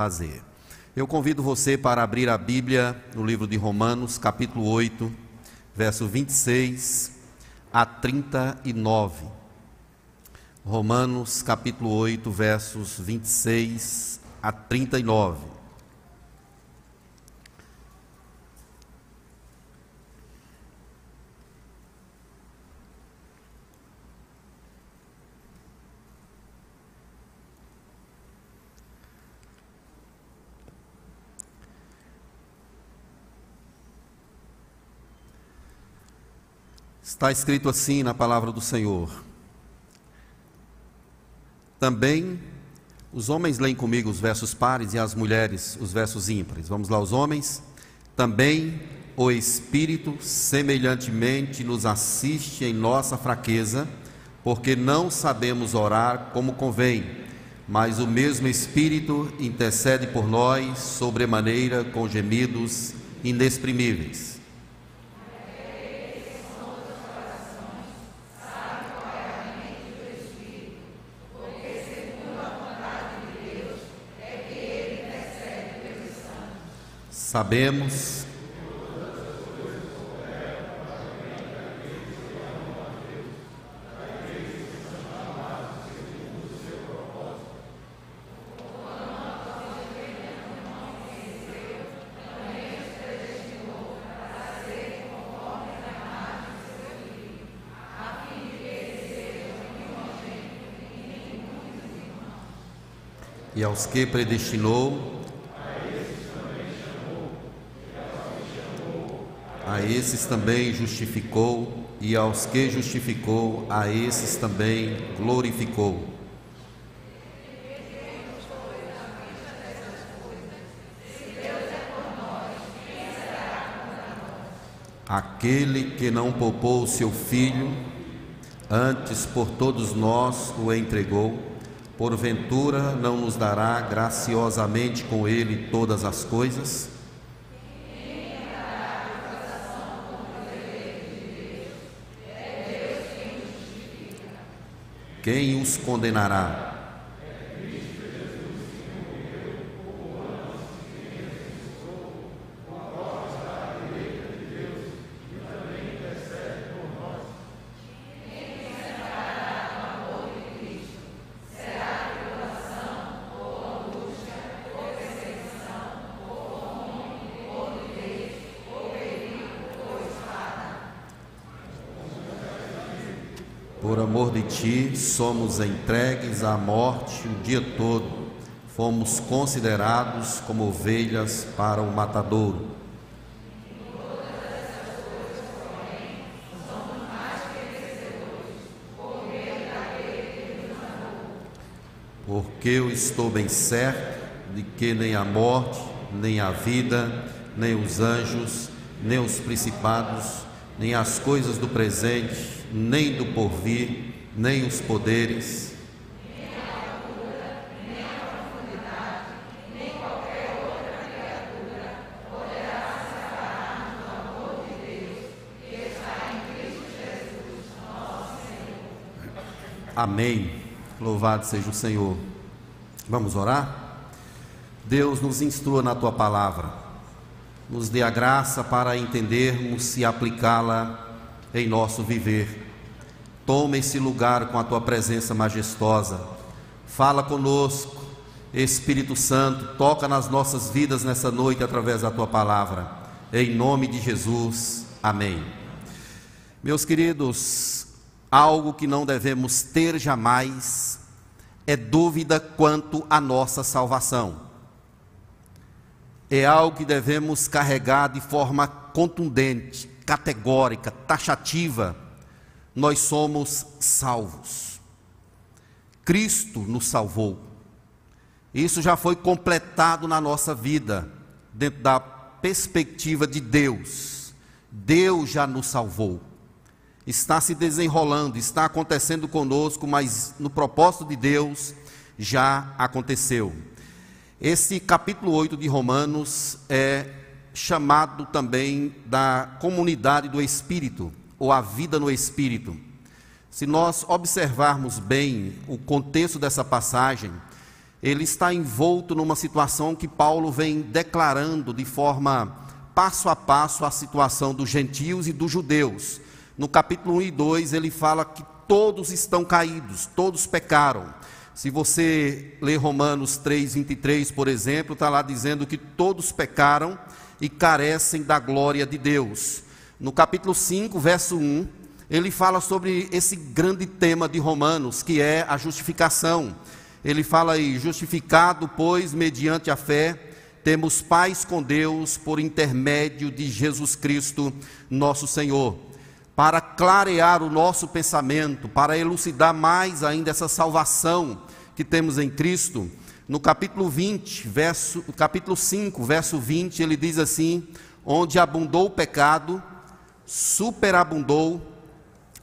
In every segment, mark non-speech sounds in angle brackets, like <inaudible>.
fazer. Eu convido você para abrir a Bíblia no livro de Romanos, capítulo 8, verso 26 a 39. Romanos, capítulo 8, versos 26 a 39. Está escrito assim na palavra do Senhor. Também os homens leem comigo os versos pares e as mulheres os versos ímpares. Vamos lá, os homens. Também o Espírito semelhantemente nos assiste em nossa fraqueza, porque não sabemos orar como convém, mas o mesmo Espírito intercede por nós sobremaneira com gemidos inexprimíveis. Sabemos. E aos que predestinou, esses também justificou, e aos que justificou, a esses também glorificou. Aquele que não poupou o seu filho, antes por todos nós o entregou, porventura não nos dará graciosamente com ele todas as coisas? Quem os condenará? Por amor de ti, somos entregues à morte o dia todo, fomos considerados como ovelhas para o matadouro. Porque eu estou bem certo de que nem a morte, nem a vida, nem os anjos, nem os principados, nem as coisas do presente, nem do porvir, nem os poderes. Amém. Louvado seja o Senhor. Vamos orar? Deus nos instrua na tua palavra, nos dê a graça para entendermos e aplicá-la em nosso viver. Toma esse lugar com a tua presença majestosa. Fala conosco, Espírito Santo, toca nas nossas vidas nessa noite através da tua palavra. Em nome de Jesus. Amém. Meus queridos, algo que não devemos ter jamais é dúvida quanto à nossa salvação. É algo que devemos carregar de forma contundente, categórica, taxativa, nós somos salvos. Cristo nos salvou. Isso já foi completado na nossa vida, dentro da perspectiva de Deus. Deus já nos salvou. Está se desenrolando, está acontecendo conosco, mas no propósito de Deus já aconteceu. Esse capítulo 8 de Romanos é chamado também da comunidade do Espírito, ou a vida no Espírito. Se nós observarmos bem o contexto dessa passagem, ele está envolto numa situação que Paulo vem declarando de forma passo a passo a situação dos gentios e dos judeus. No capítulo 1 e 2, ele fala que todos estão caídos, todos pecaram. Se você ler Romanos 3, 23, por exemplo, está lá dizendo que todos pecaram e carecem da glória de Deus. No capítulo 5, verso 1, ele fala sobre esse grande tema de Romanos, que é a justificação. Ele fala aí: justificado, pois, mediante a fé, temos paz com Deus por intermédio de Jesus Cristo, nosso Senhor. Para clarear o nosso pensamento, para elucidar mais ainda essa salvação que temos em Cristo, no capítulo 20, verso, capítulo 5, verso 20, ele diz assim: onde abundou o pecado, superabundou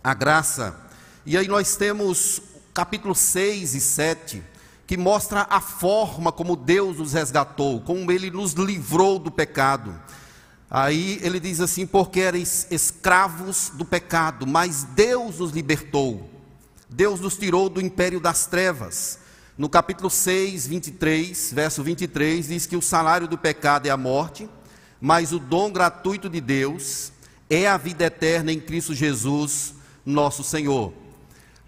a graça. E aí nós temos capítulo 6 e 7, que mostra a forma como Deus nos resgatou, como ele nos livrou do pecado. Aí ele diz assim: porque eres escravos do pecado, mas Deus nos libertou. Deus nos tirou do império das trevas. No capítulo 6, 23, verso 23, diz que o salário do pecado é a morte, mas o dom gratuito de Deus é a vida eterna em Cristo Jesus, nosso Senhor.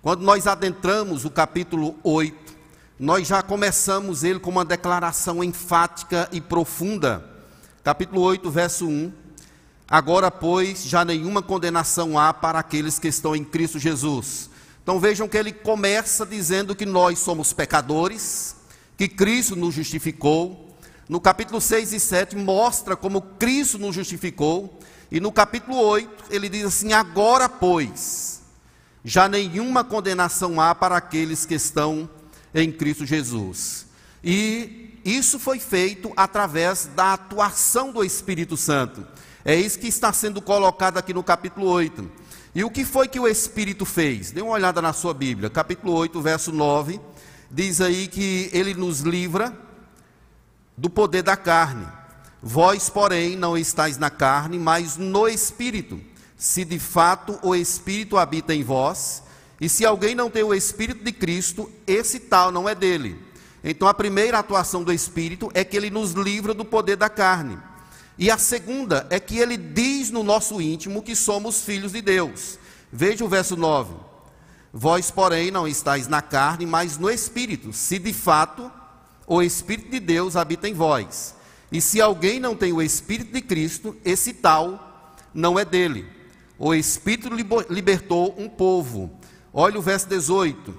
Quando nós adentramos o capítulo 8, nós já começamos ele com uma declaração enfática e profunda. Capítulo 8, verso 1. Agora, pois, já nenhuma condenação há para aqueles que estão em Cristo Jesus. Então vejam que ele começa dizendo que nós somos pecadores, que Cristo nos justificou. No capítulo 6 e 7 mostra como Cristo nos justificou e no capítulo 8, ele diz assim: Agora, pois, já nenhuma condenação há para aqueles que estão em Cristo Jesus. E isso foi feito através da atuação do Espírito Santo. É isso que está sendo colocado aqui no capítulo 8. E o que foi que o Espírito fez? Dê uma olhada na sua Bíblia, capítulo 8, verso 9. Diz aí que ele nos livra do poder da carne Vós, porém, não estáis na carne, mas no Espírito, se de fato o Espírito habita em vós. E se alguém não tem o Espírito de Cristo, esse tal não é dele. Então, a primeira atuação do Espírito é que ele nos livra do poder da carne. E a segunda é que ele diz no nosso íntimo que somos filhos de Deus. Veja o verso 9. Vós, porém, não estáis na carne, mas no Espírito, se de fato o Espírito de Deus habita em vós. E se alguém não tem o Espírito de Cristo, esse tal não é dele. O Espírito libertou um povo. Olha o verso 18.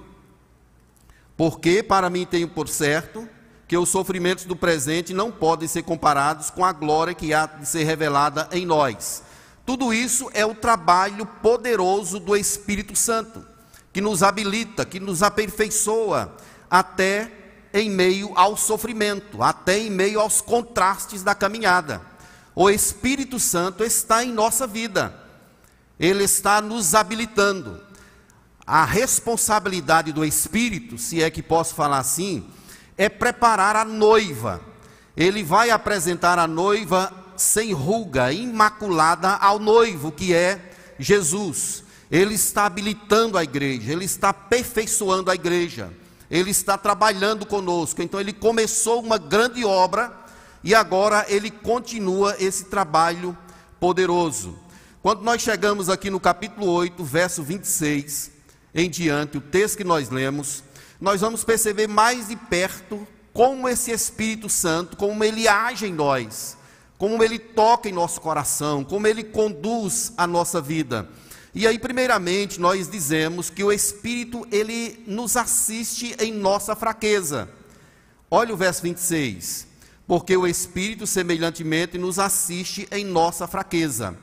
Porque para mim tenho por certo que os sofrimentos do presente não podem ser comparados com a glória que há de ser revelada em nós. Tudo isso é o trabalho poderoso do Espírito Santo, que nos habilita, que nos aperfeiçoa até em meio ao sofrimento, até em meio aos contrastes da caminhada. O Espírito Santo está em nossa vida, ele está nos habilitando. A responsabilidade do Espírito, se é que posso falar assim, é preparar a noiva. Ele vai apresentar a noiva sem ruga, imaculada ao noivo, que é Jesus. Ele está habilitando a igreja, ele está aperfeiçoando a igreja. Ele está trabalhando conosco. Então ele começou uma grande obra e agora ele continua esse trabalho poderoso. Quando nós chegamos aqui no capítulo 8, verso 26 em diante, o texto que nós lemos, nós vamos perceber mais de perto como esse Espírito Santo, como ele age em nós, como ele toca em nosso coração, como ele conduz a nossa vida. E aí, primeiramente, nós dizemos que o Espírito, ele nos assiste em nossa fraqueza. Olha o verso 26. Porque o Espírito, semelhantemente, nos assiste em nossa fraqueza.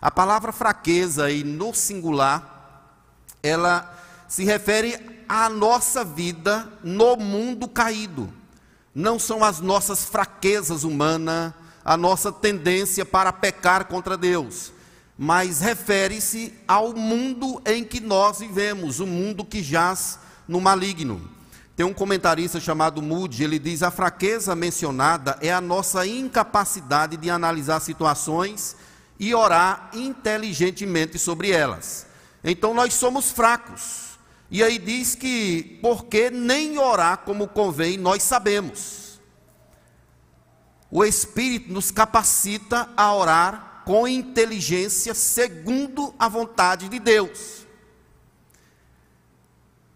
A palavra fraqueza aí no singular, ela se refere à nossa vida no mundo caído. Não são as nossas fraquezas humanas, a nossa tendência para pecar contra Deus mas refere-se ao mundo em que nós vivemos, o mundo que jaz no maligno. Tem um comentarista chamado Moody, ele diz: a fraqueza mencionada é a nossa incapacidade de analisar situações e orar inteligentemente sobre elas. Então nós somos fracos. E aí diz que, porque nem orar como convém, nós sabemos. O Espírito nos capacita a orar com inteligência, segundo a vontade de Deus.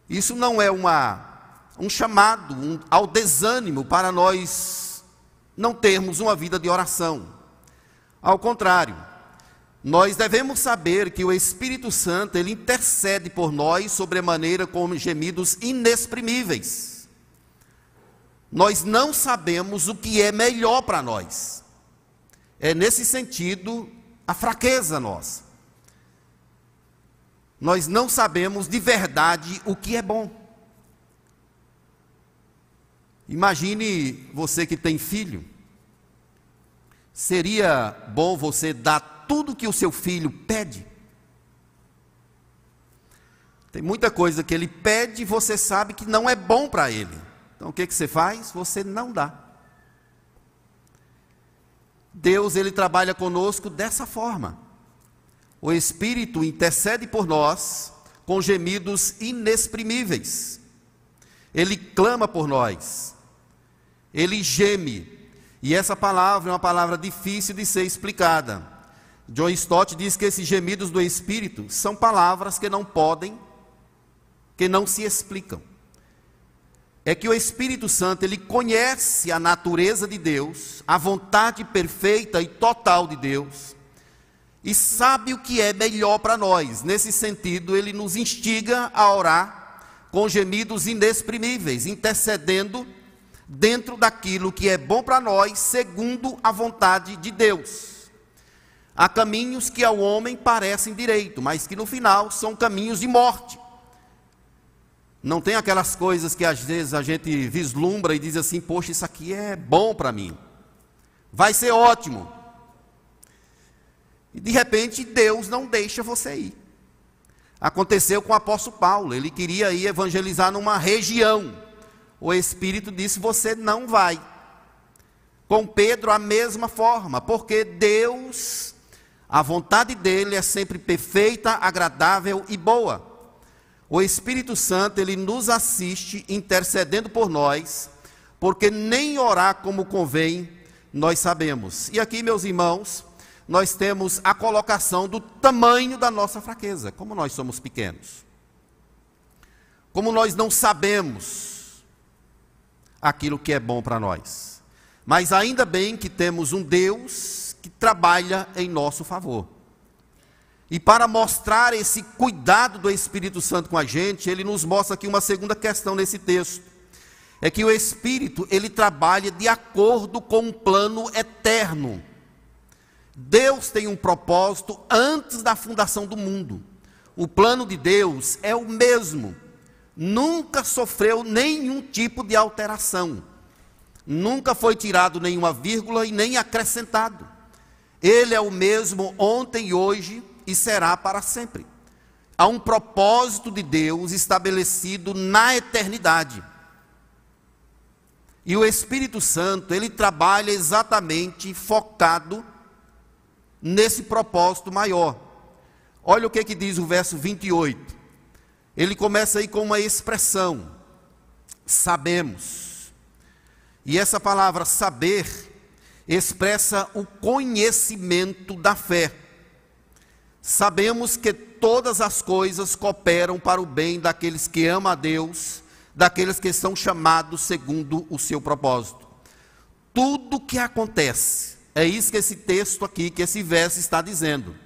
Isso não é uma, um chamado um, ao desânimo para nós não termos uma vida de oração. Ao contrário, nós devemos saber que o Espírito Santo, ele intercede por nós sobremaneira com gemidos inexprimíveis. Nós não sabemos o que é melhor para nós. É nesse sentido a fraqueza nossa. Nós não sabemos de verdade o que é bom. Imagine você que tem filho. Seria bom você dar tudo que o seu filho pede. Tem muita coisa que ele pede e você sabe que não é bom para ele. Então o que, que você faz? Você não dá. Deus ele trabalha conosco dessa forma. O Espírito intercede por nós com gemidos inexprimíveis. Ele clama por nós. Ele geme. E essa palavra é uma palavra difícil de ser explicada. John Stott diz que esses gemidos do Espírito são palavras que não podem, que não se explicam. É que o Espírito Santo, ele conhece a natureza de Deus, a vontade perfeita e total de Deus, e sabe o que é melhor para nós. Nesse sentido, ele nos instiga a orar com gemidos inexprimíveis, intercedendo dentro daquilo que é bom para nós, segundo a vontade de Deus. Há caminhos que ao homem parecem direito, mas que no final são caminhos de morte. Não tem aquelas coisas que às vezes a gente vislumbra e diz assim: Poxa, isso aqui é bom para mim, vai ser ótimo. E de repente Deus não deixa você ir. Aconteceu com o apóstolo Paulo, ele queria ir evangelizar numa região. O Espírito disse: Você não vai. Com Pedro, a mesma forma, porque Deus a vontade dele é sempre perfeita, agradável e boa. O Espírito Santo, ele nos assiste intercedendo por nós, porque nem orar como convém, nós sabemos. E aqui, meus irmãos, nós temos a colocação do tamanho da nossa fraqueza, como nós somos pequenos. Como nós não sabemos aquilo que é bom para nós. Mas ainda bem que temos um Deus que trabalha em nosso favor. E para mostrar esse cuidado do Espírito Santo com a gente, ele nos mostra aqui uma segunda questão nesse texto. É que o Espírito, ele trabalha de acordo com um plano eterno. Deus tem um propósito antes da fundação do mundo. O plano de Deus é o mesmo. Nunca sofreu nenhum tipo de alteração. Nunca foi tirado nenhuma vírgula e nem acrescentado. Ele é o mesmo ontem hoje e será para sempre. Há um propósito de Deus estabelecido na eternidade. E o Espírito Santo, ele trabalha exatamente focado nesse propósito maior. Olha o que, que diz o verso 28. Ele começa aí com uma expressão: sabemos. E essa palavra saber expressa o conhecimento da fé. Sabemos que todas as coisas cooperam para o bem daqueles que amam a Deus, daqueles que são chamados segundo o seu propósito. Tudo que acontece, é isso que esse texto aqui, que esse verso está dizendo.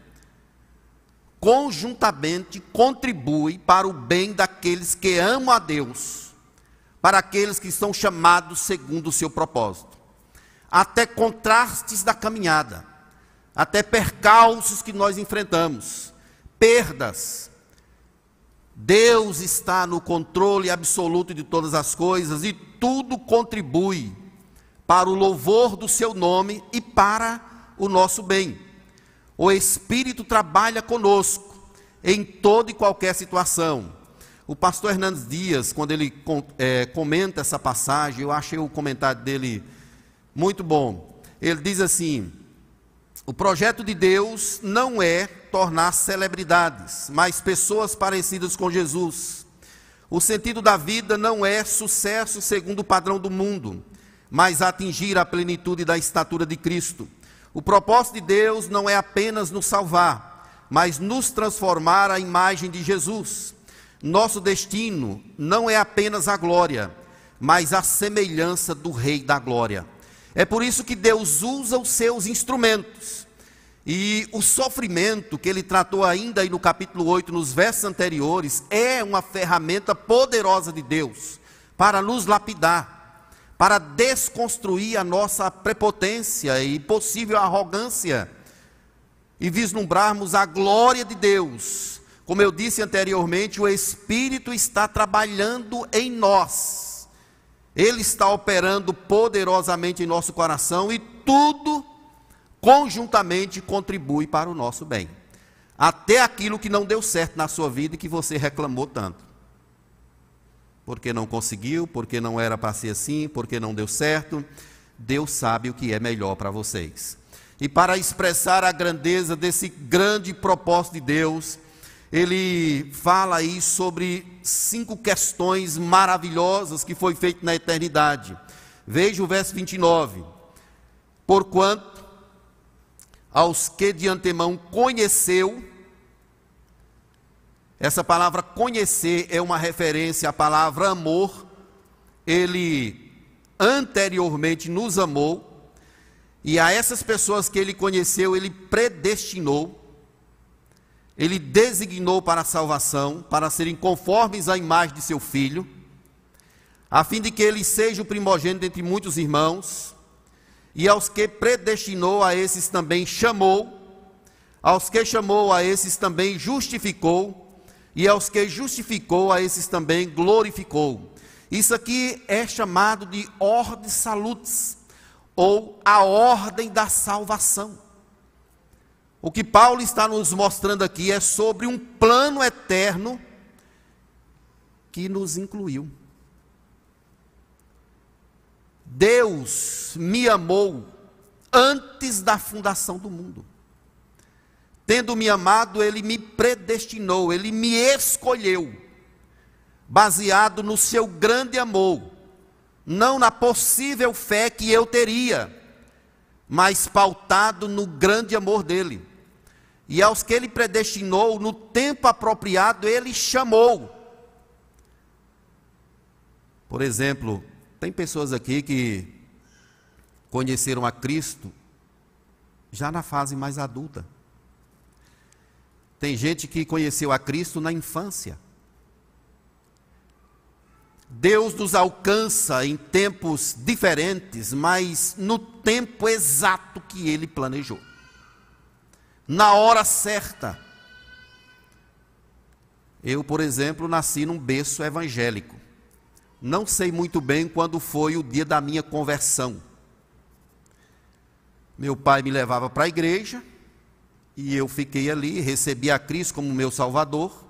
Conjuntamente contribui para o bem daqueles que amam a Deus, para aqueles que são chamados segundo o seu propósito até contrastes da caminhada, até percalços que nós enfrentamos, perdas. Deus está no controle absoluto de todas as coisas e tudo contribui para o louvor do seu nome e para o nosso bem. O Espírito trabalha conosco em toda e qualquer situação. O pastor Hernandes Dias, quando ele é, comenta essa passagem, eu achei o comentário dele muito bom. Ele diz assim: o projeto de Deus não é tornar celebridades, mas pessoas parecidas com Jesus. O sentido da vida não é sucesso segundo o padrão do mundo, mas atingir a plenitude da estatura de Cristo. O propósito de Deus não é apenas nos salvar, mas nos transformar à imagem de Jesus. Nosso destino não é apenas a glória, mas a semelhança do Rei da Glória. É por isso que Deus usa os seus instrumentos. E o sofrimento que ele tratou ainda aí no capítulo 8, nos versos anteriores, é uma ferramenta poderosa de Deus para nos lapidar, para desconstruir a nossa prepotência e possível arrogância e vislumbrarmos a glória de Deus. Como eu disse anteriormente, o Espírito está trabalhando em nós ele está operando poderosamente em nosso coração e tudo conjuntamente contribui para o nosso bem. Até aquilo que não deu certo na sua vida e que você reclamou tanto. Porque não conseguiu, porque não era para ser assim, porque não deu certo. Deus sabe o que é melhor para vocês. E para expressar a grandeza desse grande propósito de Deus, ele fala aí sobre cinco questões maravilhosas que foi feito na eternidade. Veja o verso 29. Porquanto aos que de antemão conheceu, essa palavra conhecer é uma referência à palavra amor, ele anteriormente nos amou, e a essas pessoas que ele conheceu, ele predestinou, ele designou para a salvação, para serem conformes à imagem de seu filho, a fim de que ele seja o primogênito entre muitos irmãos, e aos que predestinou, a esses também chamou, aos que chamou, a esses também justificou, e aos que justificou, a esses também glorificou. Isso aqui é chamado de ordem salutis, ou a ordem da salvação. O que Paulo está nos mostrando aqui é sobre um plano eterno que nos incluiu. Deus me amou antes da fundação do mundo. Tendo me amado, ele me predestinou, ele me escolheu, baseado no seu grande amor, não na possível fé que eu teria, mas pautado no grande amor dele. E aos que ele predestinou, no tempo apropriado, ele chamou. Por exemplo, tem pessoas aqui que conheceram a Cristo já na fase mais adulta. Tem gente que conheceu a Cristo na infância. Deus nos alcança em tempos diferentes, mas no tempo exato que Ele planejou na hora certa. Eu, por exemplo, nasci num berço evangélico. Não sei muito bem quando foi o dia da minha conversão. Meu pai me levava para a igreja e eu fiquei ali, recebi a Cristo como meu Salvador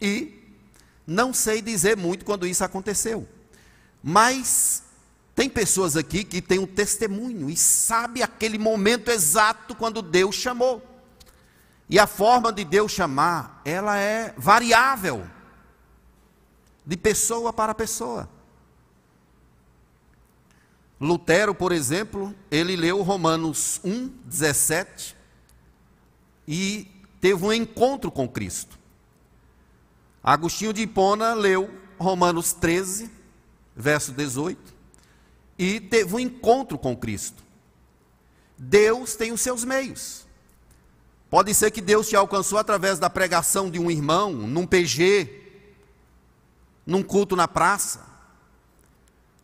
e não sei dizer muito quando isso aconteceu. Mas tem pessoas aqui que têm um testemunho e sabe aquele momento exato quando Deus chamou. E a forma de Deus chamar, ela é variável de pessoa para pessoa. Lutero, por exemplo, ele leu Romanos 1, 17 e teve um encontro com Cristo. Agostinho de Hipona leu Romanos 13, verso 18 e teve um encontro com Cristo. Deus tem os seus meios. Pode ser que Deus te alcançou através da pregação de um irmão, num PG, num culto na praça.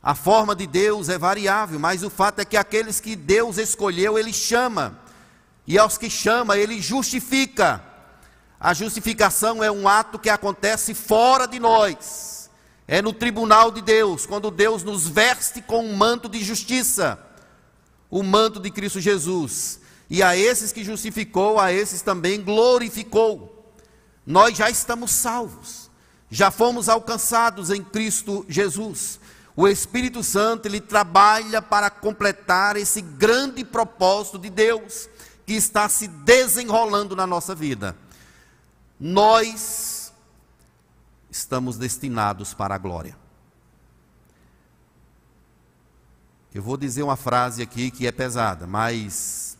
A forma de Deus é variável, mas o fato é que aqueles que Deus escolheu, Ele chama. E aos que chama, Ele justifica. A justificação é um ato que acontece fora de nós é no tribunal de Deus, quando Deus nos veste com um manto de justiça, o manto de Cristo Jesus. E a esses que justificou, a esses também glorificou. Nós já estamos salvos, já fomos alcançados em Cristo Jesus. O Espírito Santo, ele trabalha para completar esse grande propósito de Deus que está se desenrolando na nossa vida. Nós estamos destinados para a glória. Eu vou dizer uma frase aqui que é pesada, mas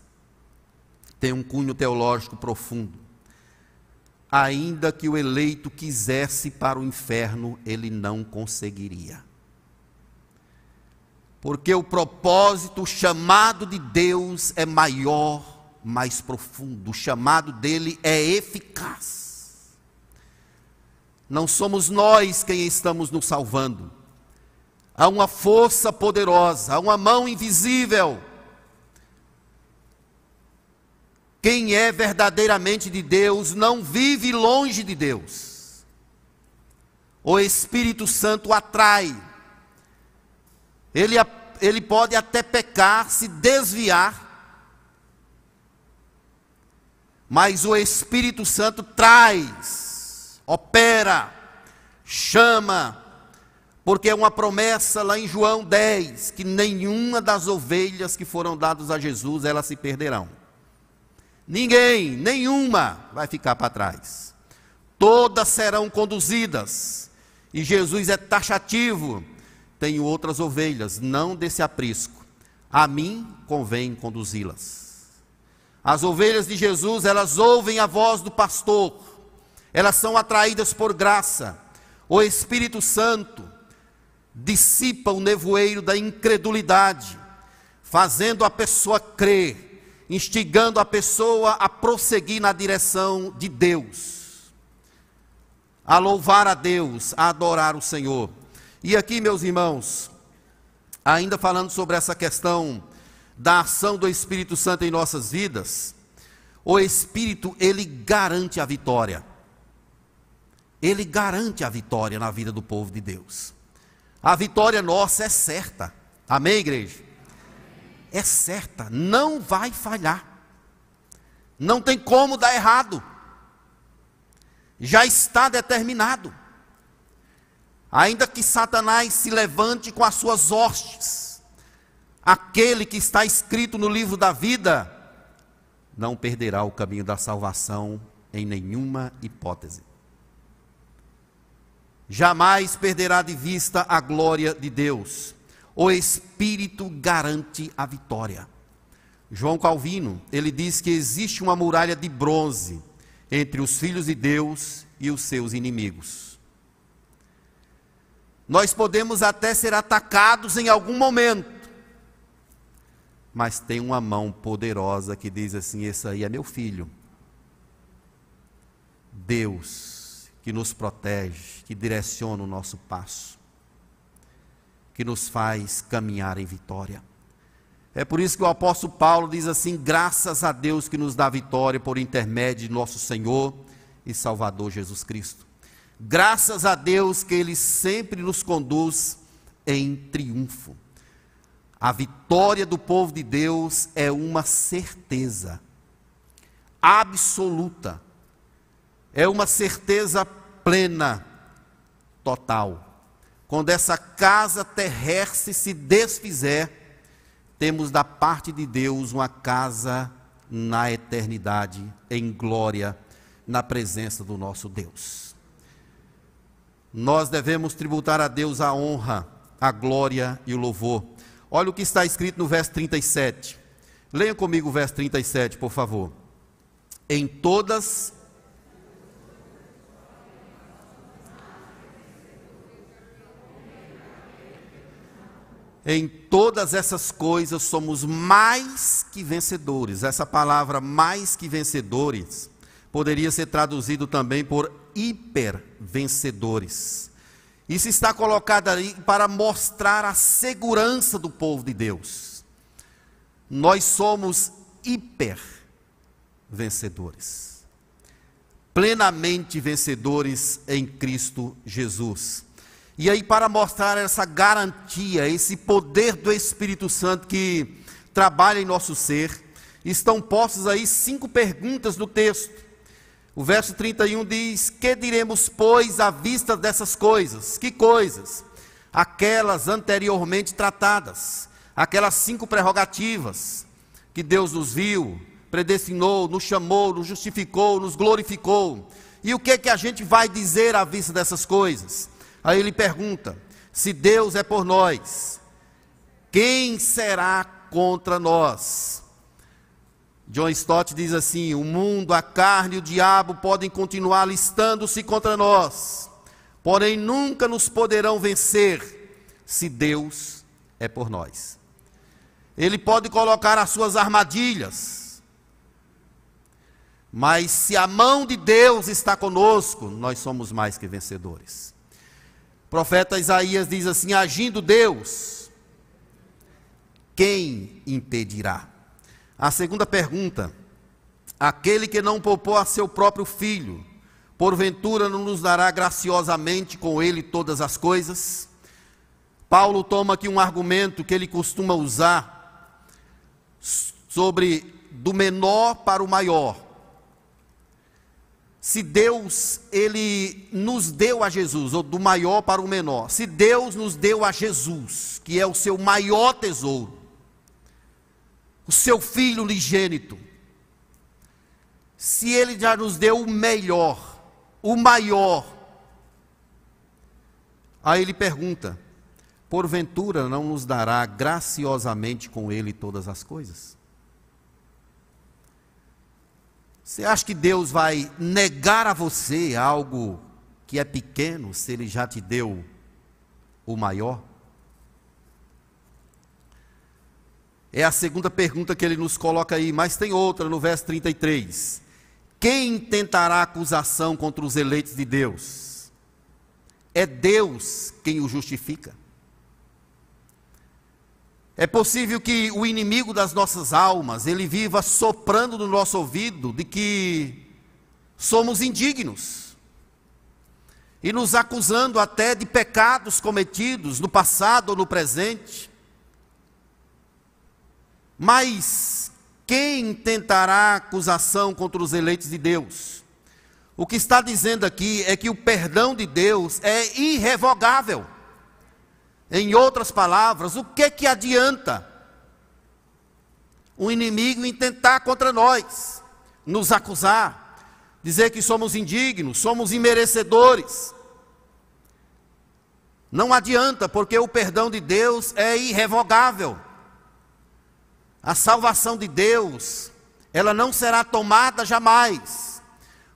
tem um cunho teológico profundo. Ainda que o eleito quisesse para o inferno, ele não conseguiria. Porque o propósito, o chamado de Deus é maior, mais profundo. O chamado dele é eficaz. Não somos nós quem estamos nos salvando. Há uma força poderosa, há uma mão invisível. Quem é verdadeiramente de Deus não vive longe de Deus. O Espírito Santo atrai. Ele, ele pode até pecar, se desviar, mas o Espírito Santo traz opera, chama, porque é uma promessa lá em João 10, que nenhuma das ovelhas que foram dadas a Jesus, elas se perderão. Ninguém, nenhuma vai ficar para trás. Todas serão conduzidas. E Jesus é taxativo. Tenho outras ovelhas, não desse aprisco. A mim convém conduzi-las. As ovelhas de Jesus, elas ouvem a voz do pastor elas são atraídas por graça. O Espírito Santo dissipa o nevoeiro da incredulidade, fazendo a pessoa crer, instigando a pessoa a prosseguir na direção de Deus, a louvar a Deus, a adorar o Senhor. E aqui, meus irmãos, ainda falando sobre essa questão da ação do Espírito Santo em nossas vidas, o Espírito ele garante a vitória ele garante a vitória na vida do povo de Deus. A vitória nossa é certa. Amém, igreja? É certa, não vai falhar. Não tem como dar errado. Já está determinado. Ainda que Satanás se levante com as suas hostes, aquele que está escrito no livro da vida não perderá o caminho da salvação em nenhuma hipótese jamais perderá de vista a glória de Deus. O Espírito garante a vitória. João Calvino, ele diz que existe uma muralha de bronze entre os filhos de Deus e os seus inimigos. Nós podemos até ser atacados em algum momento, mas tem uma mão poderosa que diz assim: Esse aí é meu filho. Deus que nos protege, que direciona o nosso passo, que nos faz caminhar em vitória. É por isso que o apóstolo Paulo diz assim: graças a Deus que nos dá vitória por intermédio de nosso Senhor e Salvador Jesus Cristo. Graças a Deus que Ele sempre nos conduz em triunfo. A vitória do povo de Deus é uma certeza absoluta, é uma certeza plena, total. Quando essa casa terrestre se desfizer, temos da parte de Deus uma casa na eternidade, em glória, na presença do nosso Deus. Nós devemos tributar a Deus a honra, a glória e o louvor. Olha o que está escrito no verso 37. Leia comigo o verso 37, por favor. Em todas Em todas essas coisas somos mais que vencedores. Essa palavra mais que vencedores poderia ser traduzido também por hipervencedores. Isso está colocado ali para mostrar a segurança do povo de Deus. Nós somos hiper vencedores. Plenamente vencedores em Cristo Jesus. E aí, para mostrar essa garantia, esse poder do Espírito Santo que trabalha em nosso ser, estão postas aí cinco perguntas no texto. O verso 31 diz: Que diremos, pois, à vista dessas coisas? Que coisas? Aquelas anteriormente tratadas, aquelas cinco prerrogativas que Deus nos viu, predestinou, nos chamou, nos justificou, nos glorificou. E o que que a gente vai dizer à vista dessas coisas? Aí ele pergunta: se Deus é por nós, quem será contra nós? John Stott diz assim: o mundo, a carne e o diabo podem continuar listando-se contra nós, porém nunca nos poderão vencer se Deus é por nós. Ele pode colocar as suas armadilhas, mas se a mão de Deus está conosco, nós somos mais que vencedores. O profeta Isaías diz assim: agindo Deus, quem impedirá? A segunda pergunta: aquele que não poupou a seu próprio filho, porventura não nos dará graciosamente com ele todas as coisas? Paulo toma aqui um argumento que ele costuma usar sobre do menor para o maior. Se Deus ele nos deu a Jesus, ou do maior para o menor, se Deus nos deu a Jesus, que é o seu maior tesouro, o seu filho unigênito, se ele já nos deu o melhor, o maior, aí ele pergunta: porventura não nos dará graciosamente com ele todas as coisas? Você acha que Deus vai negar a você algo que é pequeno, se ele já te deu o maior? É a segunda pergunta que ele nos coloca aí, mas tem outra no verso 33. Quem tentará acusação contra os eleitos de Deus? É Deus quem o justifica. É possível que o inimigo das nossas almas, ele viva soprando no nosso ouvido de que somos indignos. E nos acusando até de pecados cometidos no passado ou no presente. Mas quem tentará acusação contra os eleitos de Deus? O que está dizendo aqui é que o perdão de Deus é irrevogável. Em outras palavras, o que que adianta o inimigo intentar contra nós, nos acusar, dizer que somos indignos, somos imerecedores? Não adianta, porque o perdão de Deus é irrevogável. A salvação de Deus, ela não será tomada jamais.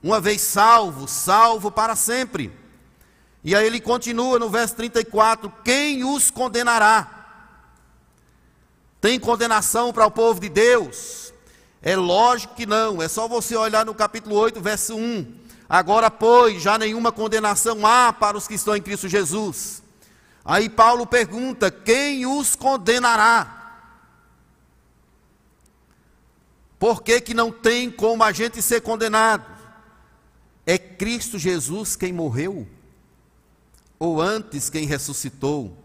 Uma vez salvo, salvo para sempre. E aí ele continua no verso 34: Quem os condenará? Tem condenação para o povo de Deus? É lógico que não, é só você olhar no capítulo 8, verso 1. Agora, pois, já nenhuma condenação há para os que estão em Cristo Jesus. Aí Paulo pergunta: Quem os condenará? Por que, que não tem como a gente ser condenado? É Cristo Jesus quem morreu, ou antes quem ressuscitou,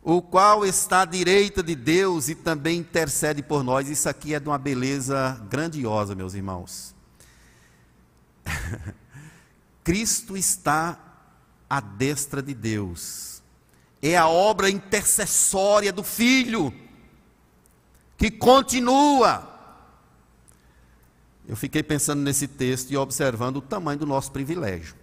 o qual está à direita de Deus e também intercede por nós. Isso aqui é de uma beleza grandiosa, meus irmãos. <laughs> Cristo está à destra de Deus. É a obra intercessória do Filho que continua eu fiquei pensando nesse texto e observando o tamanho do nosso privilégio.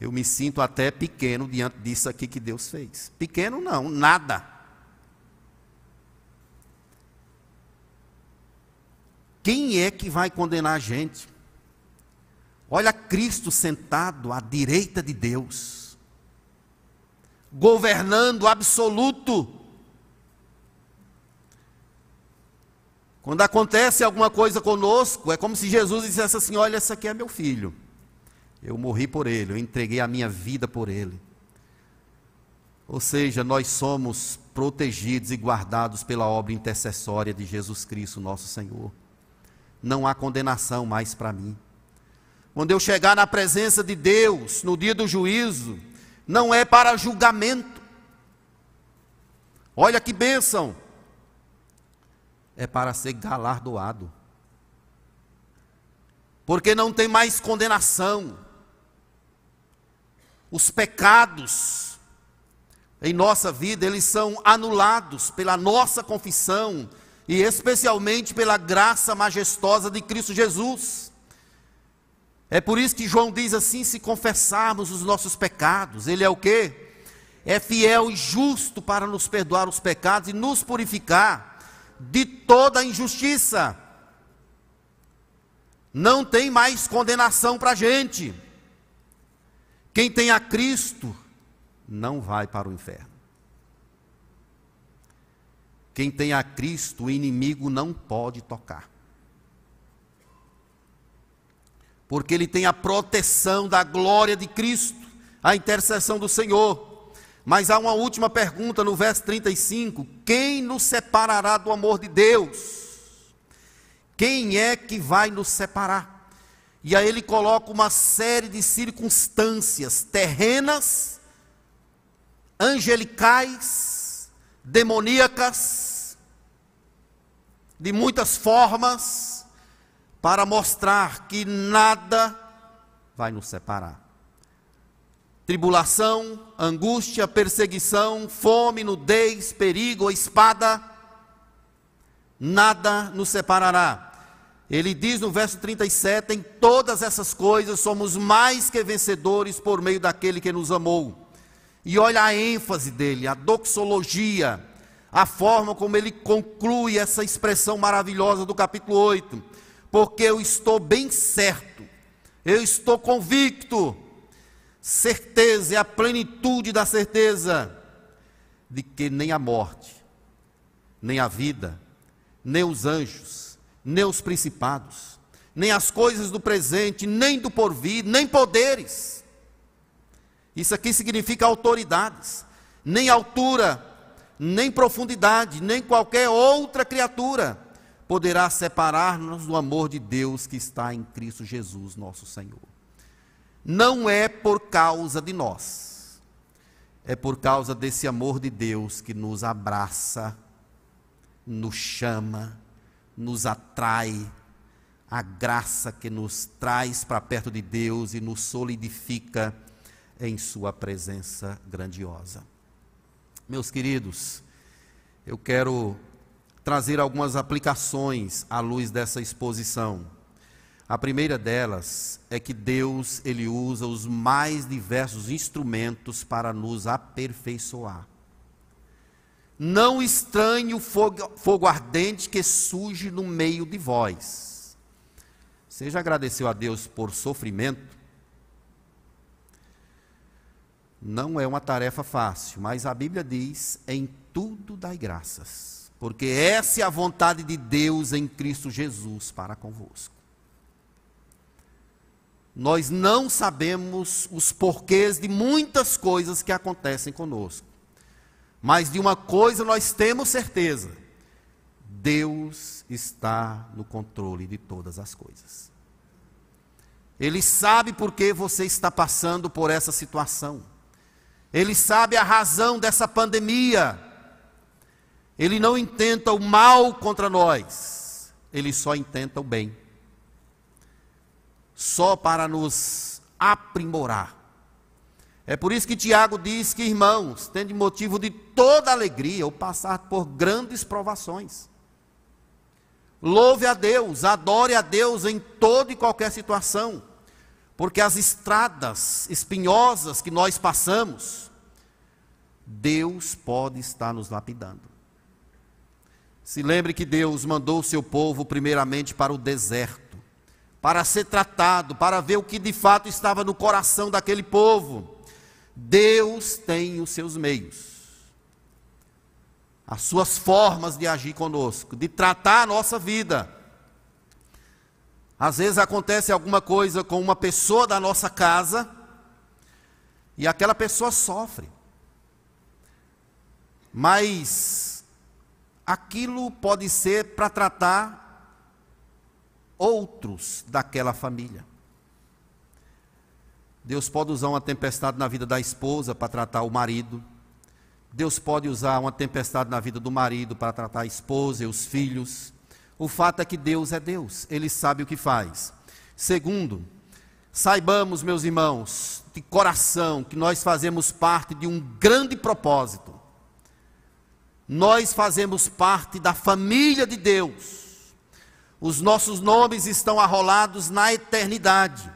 Eu me sinto até pequeno diante disso aqui que Deus fez. Pequeno não, nada. Quem é que vai condenar a gente? Olha Cristo sentado à direita de Deus, governando absoluto Quando acontece alguma coisa conosco, é como se Jesus dissesse assim: Olha, esse aqui é meu filho. Eu morri por ele, eu entreguei a minha vida por ele. Ou seja, nós somos protegidos e guardados pela obra intercessória de Jesus Cristo, nosso Senhor. Não há condenação mais para mim. Quando eu chegar na presença de Deus, no dia do juízo, não é para julgamento. Olha que bênção é para ser galardoado. Porque não tem mais condenação. Os pecados em nossa vida, eles são anulados pela nossa confissão e especialmente pela graça majestosa de Cristo Jesus. É por isso que João diz assim: se confessarmos os nossos pecados, Ele é o que? É fiel e justo para nos perdoar os pecados e nos purificar de toda injustiça. Não tem mais condenação para a gente. Quem tem a Cristo não vai para o inferno. Quem tem a Cristo, o inimigo não pode tocar. Porque ele tem a proteção da glória de Cristo, a intercessão do Senhor. Mas há uma última pergunta no verso 35: quem nos separará do amor de Deus? Quem é que vai nos separar? E aí ele coloca uma série de circunstâncias terrenas, angelicais, demoníacas, de muitas formas, para mostrar que nada vai nos separar. Tribulação, angústia, perseguição, fome, nudez, perigo, espada, nada nos separará ele diz no verso 37: Em todas essas coisas somos mais que vencedores por meio daquele que nos amou. E olha a ênfase dele, a doxologia, a forma como ele conclui essa expressão maravilhosa do capítulo 8. Porque eu estou bem certo, eu estou convicto, certeza é a plenitude da certeza de que nem a morte, nem a vida, nem os anjos, nem os principados, nem as coisas do presente, nem do porvir, nem poderes. Isso aqui significa autoridades, nem altura, nem profundidade, nem qualquer outra criatura poderá separar-nos do amor de Deus que está em Cristo Jesus, nosso Senhor. Não é por causa de nós, é por causa desse amor de Deus que nos abraça, nos chama, nos atrai, a graça que nos traz para perto de Deus e nos solidifica em Sua presença grandiosa. Meus queridos, eu quero trazer algumas aplicações à luz dessa exposição. A primeira delas é que Deus ele usa os mais diversos instrumentos para nos aperfeiçoar. Não estranhe o fogo, fogo ardente que surge no meio de vós. Você já agradeceu a Deus por sofrimento? Não é uma tarefa fácil, mas a Bíblia diz: em tudo dai graças, porque essa é a vontade de Deus em Cristo Jesus para convosco. Nós não sabemos os porquês de muitas coisas que acontecem conosco. Mas de uma coisa nós temos certeza: Deus está no controle de todas as coisas. Ele sabe por que você está passando por essa situação. Ele sabe a razão dessa pandemia. Ele não intenta o mal contra nós, ele só intenta o bem. Só para nos aprimorar é por isso que Tiago diz que, irmãos, tende motivo de toda alegria ou passar por grandes provações. Louve a Deus, adore a Deus em toda e qualquer situação, porque as estradas espinhosas que nós passamos, Deus pode estar nos lapidando. Se lembre que Deus mandou o seu povo primeiramente para o deserto, para ser tratado, para ver o que de fato estava no coração daquele povo. Deus tem os seus meios, as suas formas de agir conosco, de tratar a nossa vida. Às vezes acontece alguma coisa com uma pessoa da nossa casa e aquela pessoa sofre. Mas aquilo pode ser para tratar outros daquela família. Deus pode usar uma tempestade na vida da esposa para tratar o marido. Deus pode usar uma tempestade na vida do marido para tratar a esposa e os filhos. O fato é que Deus é Deus, Ele sabe o que faz. Segundo, saibamos, meus irmãos, de coração, que nós fazemos parte de um grande propósito. Nós fazemos parte da família de Deus. Os nossos nomes estão arrolados na eternidade.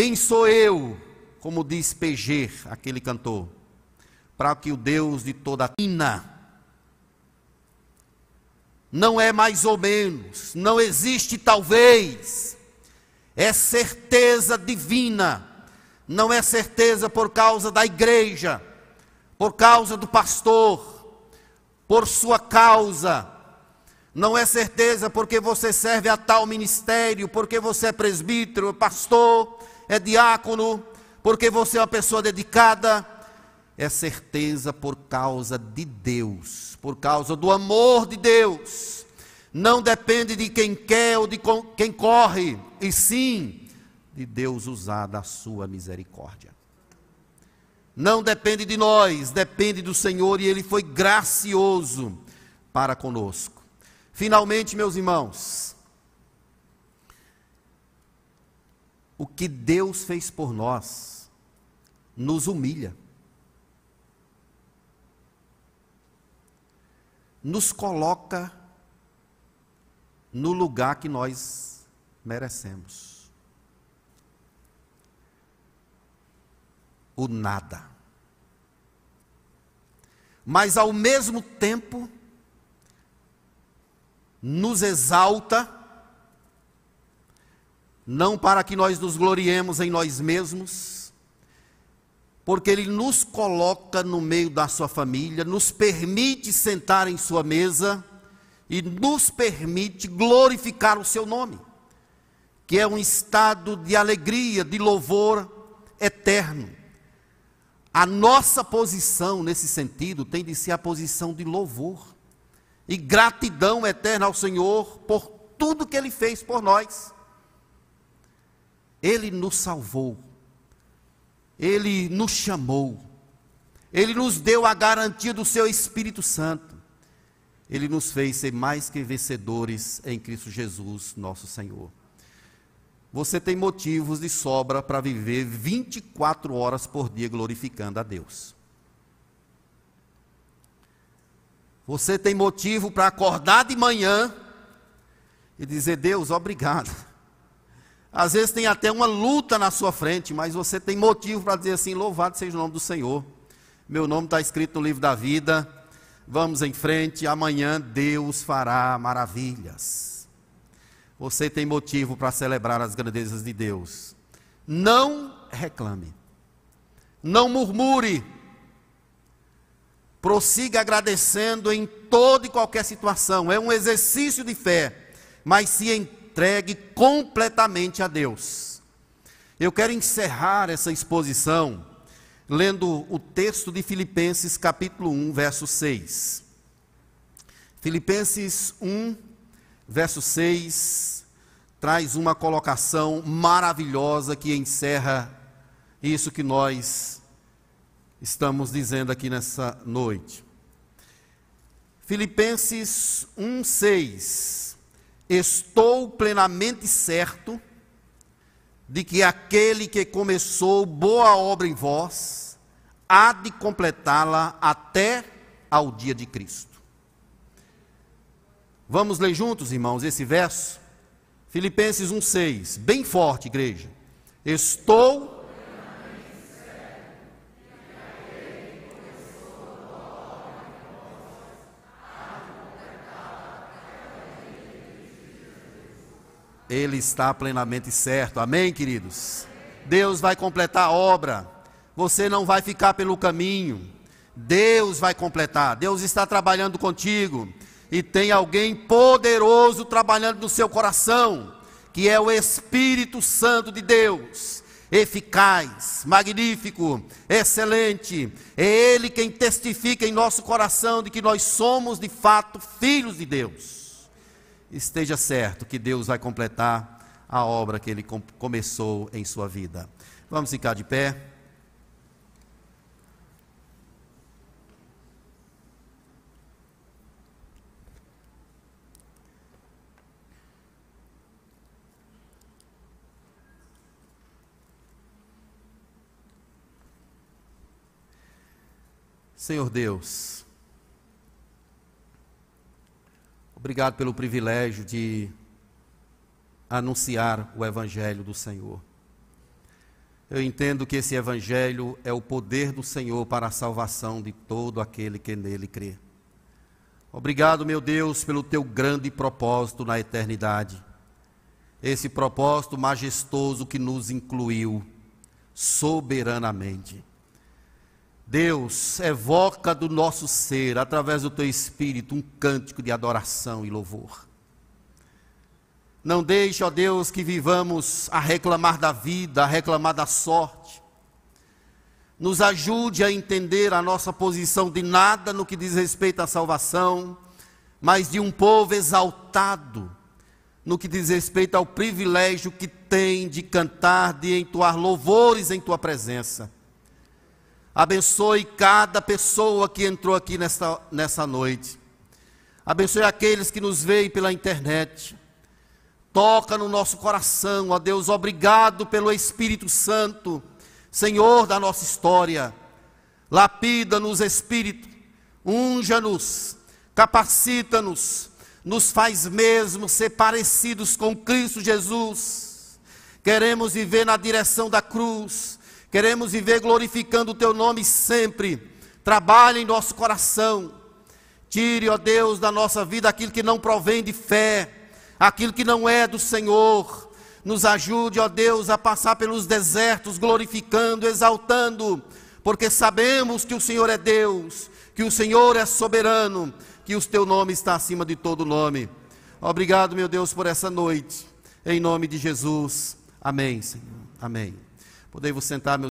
Quem sou eu, como diz Peger, aquele cantor, para que o Deus de toda a ina não é mais ou menos, não existe talvez, é certeza divina, não é certeza por causa da igreja, por causa do pastor, por sua causa. Não é certeza porque você serve a tal ministério, porque você é presbítero, pastor, é diácono, porque você é uma pessoa dedicada. É certeza por causa de Deus, por causa do amor de Deus. Não depende de quem quer ou de quem corre, e sim de Deus usar da sua misericórdia. Não depende de nós, depende do Senhor e Ele foi gracioso para conosco. Finalmente, meus irmãos, o que Deus fez por nós nos humilha, nos coloca no lugar que nós merecemos. o nada. Mas ao mesmo tempo, nos exalta, não para que nós nos gloriemos em nós mesmos, porque Ele nos coloca no meio da sua família, nos permite sentar em Sua mesa e nos permite glorificar o Seu nome, que é um estado de alegria, de louvor eterno. A nossa posição nesse sentido tem de ser a posição de louvor e gratidão eterna ao Senhor por tudo que Ele fez por nós. Ele nos salvou, Ele nos chamou, Ele nos deu a garantia do Seu Espírito Santo, Ele nos fez ser mais que vencedores em Cristo Jesus, nosso Senhor você tem motivos de sobra para viver 24 horas por dia glorificando a Deus. Você tem motivo para acordar de manhã e dizer: Deus, obrigado. Às vezes tem até uma luta na sua frente, mas você tem motivo para dizer assim: Louvado seja o nome do Senhor. Meu nome está escrito no livro da vida. Vamos em frente, amanhã Deus fará maravilhas você tem motivo para celebrar as grandezas de Deus. Não reclame. Não murmure. Prossiga agradecendo em toda e qualquer situação. É um exercício de fé, mas se entregue completamente a Deus. Eu quero encerrar essa exposição lendo o texto de Filipenses capítulo 1, verso 6. Filipenses 1, verso 6, traz uma colocação maravilhosa que encerra isso que nós estamos dizendo aqui nessa noite. Filipenses 1:6 Estou plenamente certo de que aquele que começou boa obra em vós há de completá-la até ao dia de Cristo. Vamos ler juntos, irmãos, esse verso? Filipenses 1,6, bem forte, igreja. Estou. Ele está plenamente certo, amém, queridos? Deus vai completar a obra, você não vai ficar pelo caminho, Deus vai completar, Deus está trabalhando contigo e tem alguém poderoso trabalhando no seu coração, que é o Espírito Santo de Deus, eficaz, magnífico, excelente. É Ele quem testifica em nosso coração de que nós somos de fato filhos de Deus. Esteja certo que Deus vai completar a obra que Ele começou em sua vida. Vamos ficar de pé. Senhor Deus, Obrigado pelo privilégio de anunciar o Evangelho do Senhor. Eu entendo que esse Evangelho é o poder do Senhor para a salvação de todo aquele que nele crê. Obrigado, meu Deus, pelo teu grande propósito na eternidade. Esse propósito majestoso que nos incluiu soberanamente. Deus, evoca do nosso ser, através do teu espírito, um cântico de adoração e louvor. Não deixe, ó Deus, que vivamos a reclamar da vida, a reclamar da sorte. Nos ajude a entender a nossa posição de nada no que diz respeito à salvação, mas de um povo exaltado no que diz respeito ao privilégio que tem de cantar, de entoar louvores em tua presença. Abençoe cada pessoa que entrou aqui nessa, nessa noite. Abençoe aqueles que nos veem pela internet. Toca no nosso coração, ó Deus, obrigado pelo Espírito Santo, Senhor da nossa história. Lapida-nos, Espírito, unja-nos, capacita-nos, nos faz mesmo ser parecidos com Cristo Jesus. Queremos viver na direção da cruz, queremos viver glorificando o Teu nome sempre. Trabalhe em nosso coração, tire, ó Deus, da nossa vida aquilo que não provém de fé aquilo que não é do Senhor. Nos ajude, ó Deus, a passar pelos desertos, glorificando, exaltando, porque sabemos que o Senhor é Deus, que o Senhor é soberano, que o teu nome está acima de todo nome. Obrigado, meu Deus, por essa noite. Em nome de Jesus. Amém, Senhor. Amém. Podemos sentar, meus